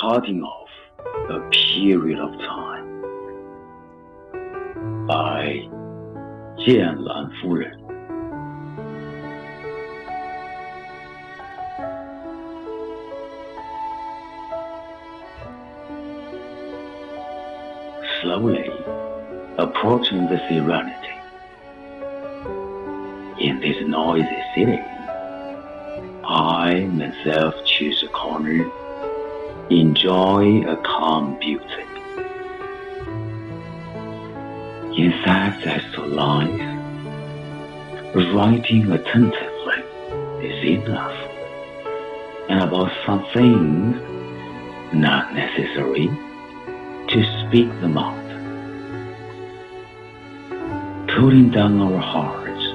cutting off a period of time by 剑兰夫人。Slowly approaching the serenity in this noisy city, I myself choose a corner enjoy a calm beauty. In fact, as to life, writing attentively is enough, and about some things not necessary to speak them out. Cooling down our hearts,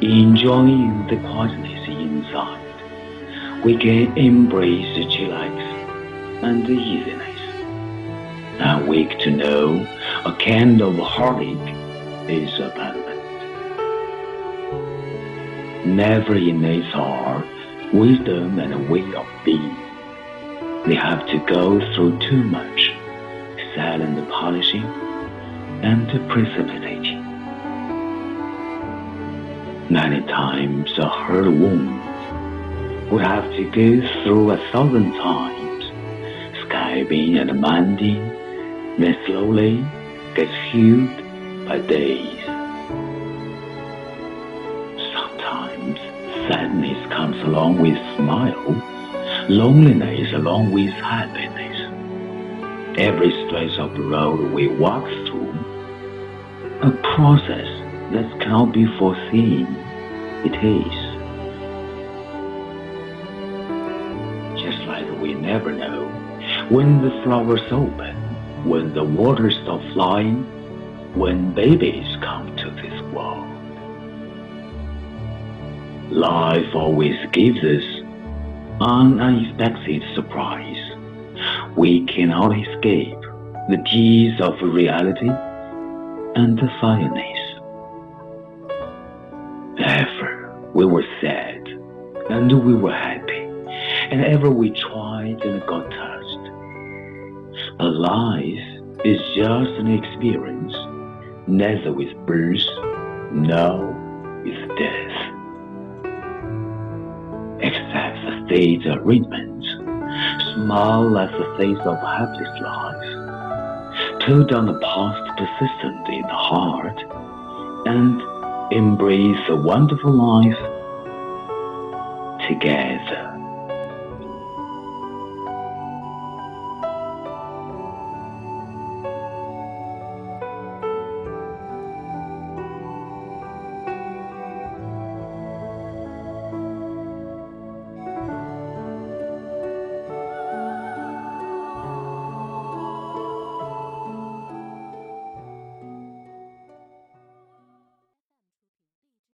enjoying the quietness inside, we can embrace the chillax and the easiness. And wake to know a kind of heartache is abandoned. Never in its heart wisdom and a way of being. They have to go through too much silent polishing and precipitating. Many times a hurt wound we have to go through a thousand times skiving and mending, then slowly gets healed by days. Sometimes sadness comes along with smile, loneliness along with happiness. Every stretch of road we walk through, a process that cannot be foreseen, it is. Just like we never know when the flowers open, when the waters stop flying, when babies come to this world. Life always gives us an unexpected surprise. We cannot escape the tease of reality and the fireness. Ever we were sad and we were happy, and ever we tried and got tired a life is just an experience, neither with birth nor with death. Accept the state's arrangement, smile at the face of hapless life, toe down the past persistent in the heart, and embrace a wonderful life together.